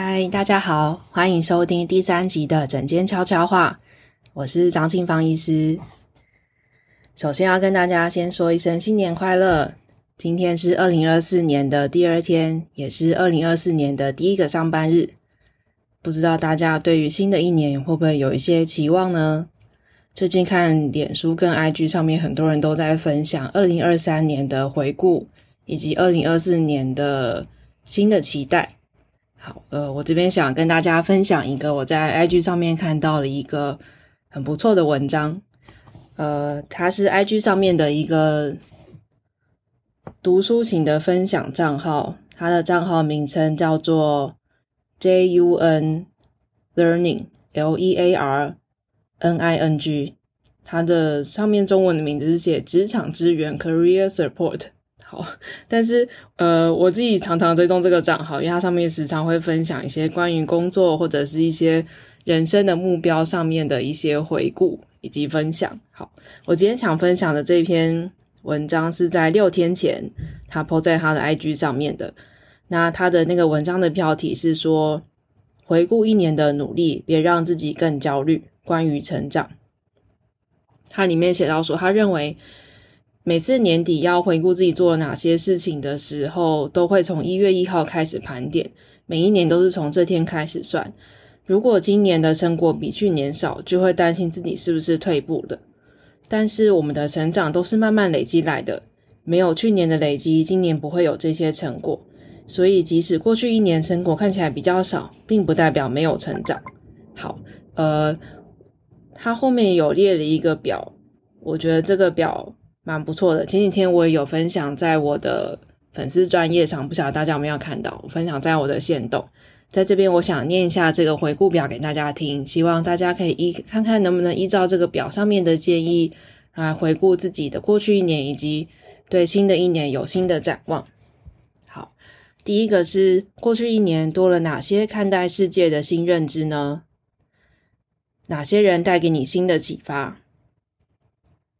嗨，大家好，欢迎收听第三集的诊间悄悄话，我是张庆芳医师。首先要跟大家先说一声新年快乐，今天是二零二四年的第二天，也是二零二四年的第一个上班日。不知道大家对于新的一年会不会有一些期望呢？最近看脸书跟 IG 上面很多人都在分享二零二三年的回顾，以及二零二四年的新的期待。好，呃，我这边想跟大家分享一个我在 IG 上面看到的一个很不错的文章，呃，它是 IG 上面的一个读书型的分享账号，它的账号名称叫做 JUN Learning L E A R N I N G，它的上面中文的名字是写职场支援 Career Support。好，但是呃，我自己常常追踪这个账号，因为它上面时常会分享一些关于工作或者是一些人生的目标上面的一些回顾以及分享。好，我今天想分享的这篇文章是在六天前他 po 在他的 IG 上面的。那他的那个文章的标题是说：回顾一年的努力，别让自己更焦虑。关于成长，他里面写到说，他认为。每次年底要回顾自己做了哪些事情的时候，都会从一月一号开始盘点。每一年都是从这天开始算。如果今年的成果比去年少，就会担心自己是不是退步的。但是我们的成长都是慢慢累积来的，没有去年的累积，今年不会有这些成果。所以即使过去一年成果看起来比较少，并不代表没有成长。好，呃，他后面有列了一个表，我觉得这个表。蛮不错的，前几天我也有分享在我的粉丝专页上，不晓得大家有没有看到，分享在我的线动，在这边我想念一下这个回顾表给大家听，希望大家可以依看看能不能依照这个表上面的建议来回顾自己的过去一年，以及对新的一年有新的展望。好，第一个是过去一年多了哪些看待世界的新认知呢？哪些人带给你新的启发？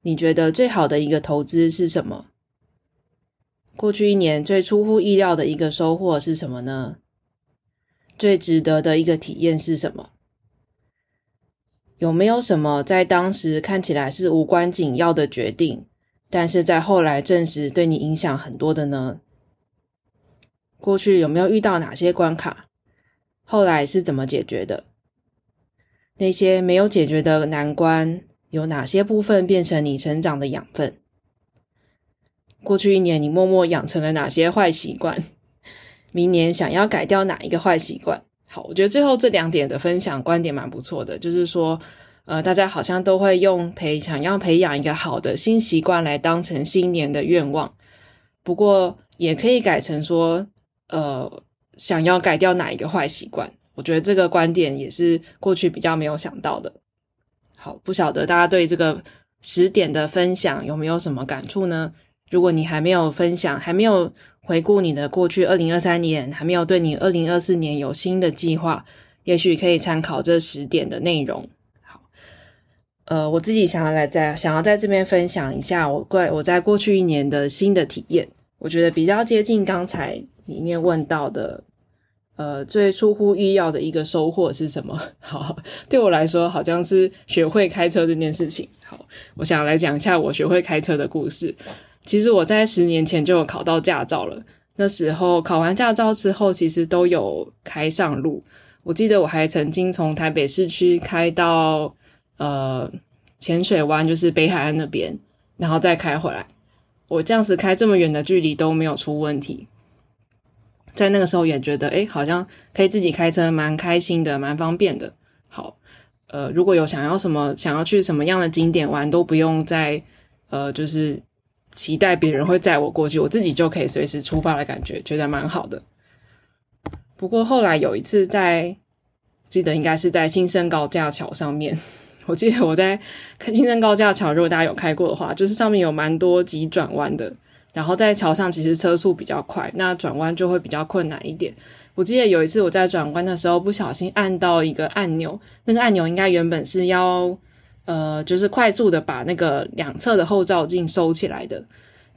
你觉得最好的一个投资是什么？过去一年最出乎意料的一个收获是什么呢？最值得的一个体验是什么？有没有什么在当时看起来是无关紧要的决定，但是在后来证实对你影响很多的呢？过去有没有遇到哪些关卡？后来是怎么解决的？那些没有解决的难关，有哪些部分变成你成长的养分？过去一年你默默养成了哪些坏习惯？明年想要改掉哪一个坏习惯？好，我觉得最后这两点的分享观点蛮不错的，就是说，呃，大家好像都会用培想要培养一个好的新习惯来当成新年的愿望，不过也可以改成说，呃，想要改掉哪一个坏习惯？我觉得这个观点也是过去比较没有想到的。好，不晓得大家对这个十点的分享有没有什么感触呢？如果你还没有分享，还没有回顾你的过去二零二三年，还没有对你二零二四年有新的计划，也许可以参考这十点的内容。好，呃，我自己想要来在想要在这边分享一下我过我在过去一年的新的体验，我觉得比较接近刚才里面问到的。呃，最出乎意料的一个收获是什么？好，对我来说，好像是学会开车这件事情。好，我想来讲一下我学会开车的故事。其实我在十年前就有考到驾照了，那时候考完驾照之后，其实都有开上路。我记得我还曾经从台北市区开到呃浅水湾，就是北海岸那边，然后再开回来。我这样子开这么远的距离都没有出问题。在那个时候也觉得，诶，好像可以自己开车，蛮开心的，蛮方便的。好，呃，如果有想要什么，想要去什么样的景点玩，都不用再，呃，就是期待别人会载我过去，我自己就可以随时出发的感觉，觉得蛮好的。不过后来有一次在，记得应该是在新生高架桥上面，我记得我在看新生高架桥，如果大家有开过的话，就是上面有蛮多急转弯的。然后在桥上，其实车速比较快，那转弯就会比较困难一点。我记得有一次我在转弯的时候，不小心按到一个按钮，那个按钮应该原本是要，呃，就是快速的把那个两侧的后照镜收起来的，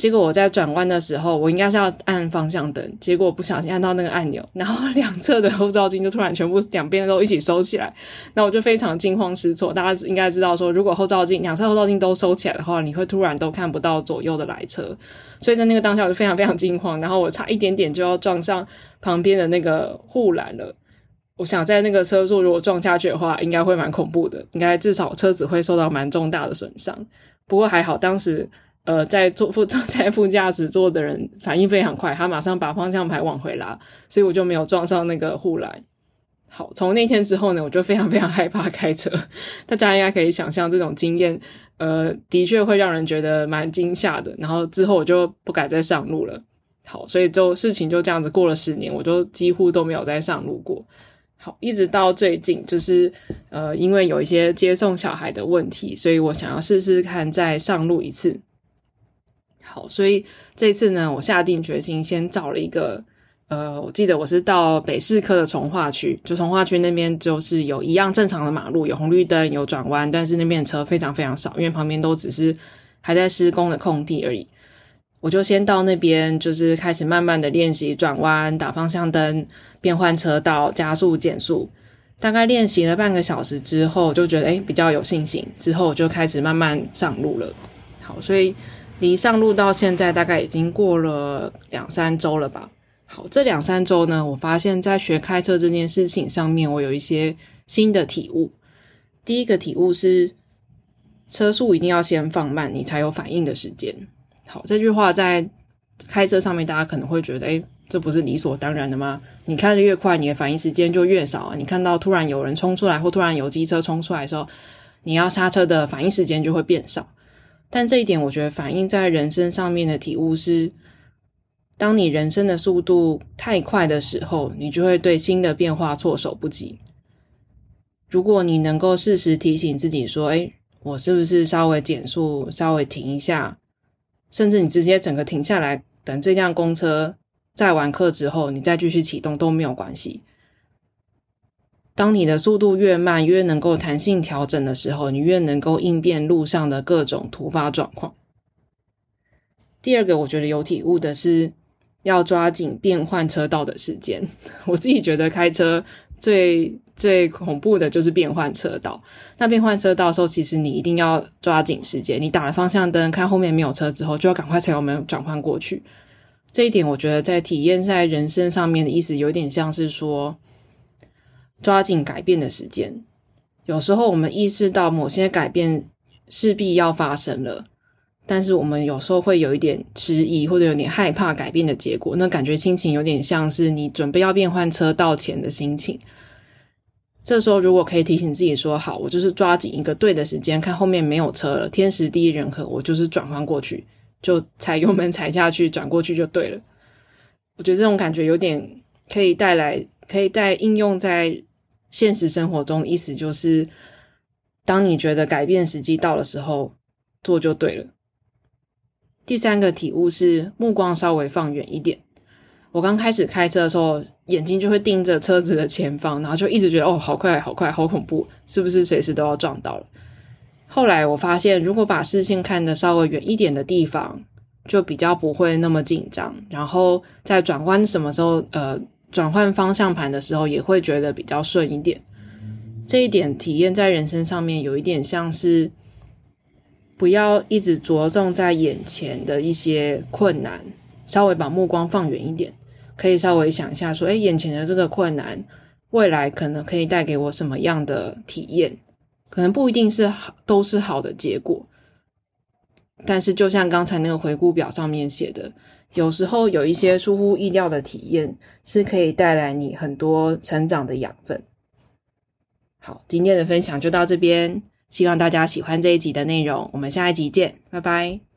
结果我在转弯的时候，我应该是要按方向灯，结果不小心按到那个按钮，然后两侧的后照镜就突然全部两边都一起收起来，那我就非常惊慌失措。大家应该知道说，如果后照镜两侧后照镜都收起来的话，你会突然都看不到左右的来车，所以在那个当下我就非常非常惊慌，然后我差一点点就要撞上旁边的那个护栏了。我想在那个车速如果撞下去的话，应该会蛮恐怖的，应该至少车子会受到蛮重大的损伤。不过还好，当时。呃，在坐副 坐在副驾驶座的人反应非常快，他马上把方向盘往回拉，所以我就没有撞上那个护栏。好，从那天之后呢，我就非常非常害怕开车。大家应该可以想象这种经验，呃，的确会让人觉得蛮惊吓的。然后之后我就不敢再上路了。好，所以就事情就这样子过了十年，我就几乎都没有再上路过。好，一直到最近，就是呃，因为有一些接送小孩的问题，所以我想要试试看再上路一次。好，所以这次呢，我下定决心先找了一个，呃，我记得我是到北市科的从化区，就从化区那边就是有一样正常的马路，有红绿灯，有转弯，但是那边车非常非常少，因为旁边都只是还在施工的空地而已。我就先到那边，就是开始慢慢的练习转弯、打方向灯、变换车道、加速、减速。大概练习了半个小时之后，就觉得诶比较有信心，之后我就开始慢慢上路了。好，所以。离上路到现在大概已经过了两三周了吧。好，这两三周呢，我发现在学开车这件事情上面，我有一些新的体悟。第一个体悟是，车速一定要先放慢，你才有反应的时间。好，这句话在开车上面，大家可能会觉得，诶，这不是理所当然的吗？你开的越快，你的反应时间就越少。你看到突然有人冲出来，或突然有机车冲出来的时候，你要刹车的反应时间就会变少。但这一点，我觉得反映在人生上面的体悟是：当你人生的速度太快的时候，你就会对新的变化措手不及。如果你能够适时提醒自己说：“哎，我是不是稍微减速，稍微停一下？”甚至你直接整个停下来，等这辆公车载完客之后，你再继续启动都没有关系。当你的速度越慢，越能够弹性调整的时候，你越能够应变路上的各种突发状况。第二个，我觉得有体悟的是要抓紧变换车道的时间。我自己觉得开车最最恐怖的就是变换车道。那变换车道的时候，其实你一定要抓紧时间。你打了方向灯，看后面没有车之后，就要赶快踩油门转换过去。这一点，我觉得在体验在人生上面的意思，有点像是说。抓紧改变的时间，有时候我们意识到某些改变势必要发生了，但是我们有时候会有一点迟疑，或者有点害怕改变的结果。那感觉心情有点像是你准备要变换车道前的心情。这时候如果可以提醒自己说：“好，我就是抓紧一个对的时间，看后面没有车了，天时地利人和，我就是转换过去，就踩油门踩下去，转过去就对了。”我觉得这种感觉有点可以带来，可以带应用在。现实生活中，意思就是，当你觉得改变时机到的时候，做就对了。第三个体悟是目光稍微放远一点。我刚开始开车的时候，眼睛就会盯着车子的前方，然后就一直觉得哦，好快，好快，好恐怖，是不是随时都要撞到了？后来我发现，如果把视线看得稍微远一点的地方，就比较不会那么紧张。然后在转弯什么时候，呃。转换方向盘的时候，也会觉得比较顺一点。这一点体验在人生上面有一点像是，不要一直着重在眼前的一些困难，稍微把目光放远一点，可以稍微想一下说，诶，眼前的这个困难，未来可能可以带给我什么样的体验？可能不一定是好，都是好的结果。但是就像刚才那个回顾表上面写的。有时候有一些出乎意料的体验，是可以带来你很多成长的养分。好，今天的分享就到这边，希望大家喜欢这一集的内容，我们下一集见，拜拜。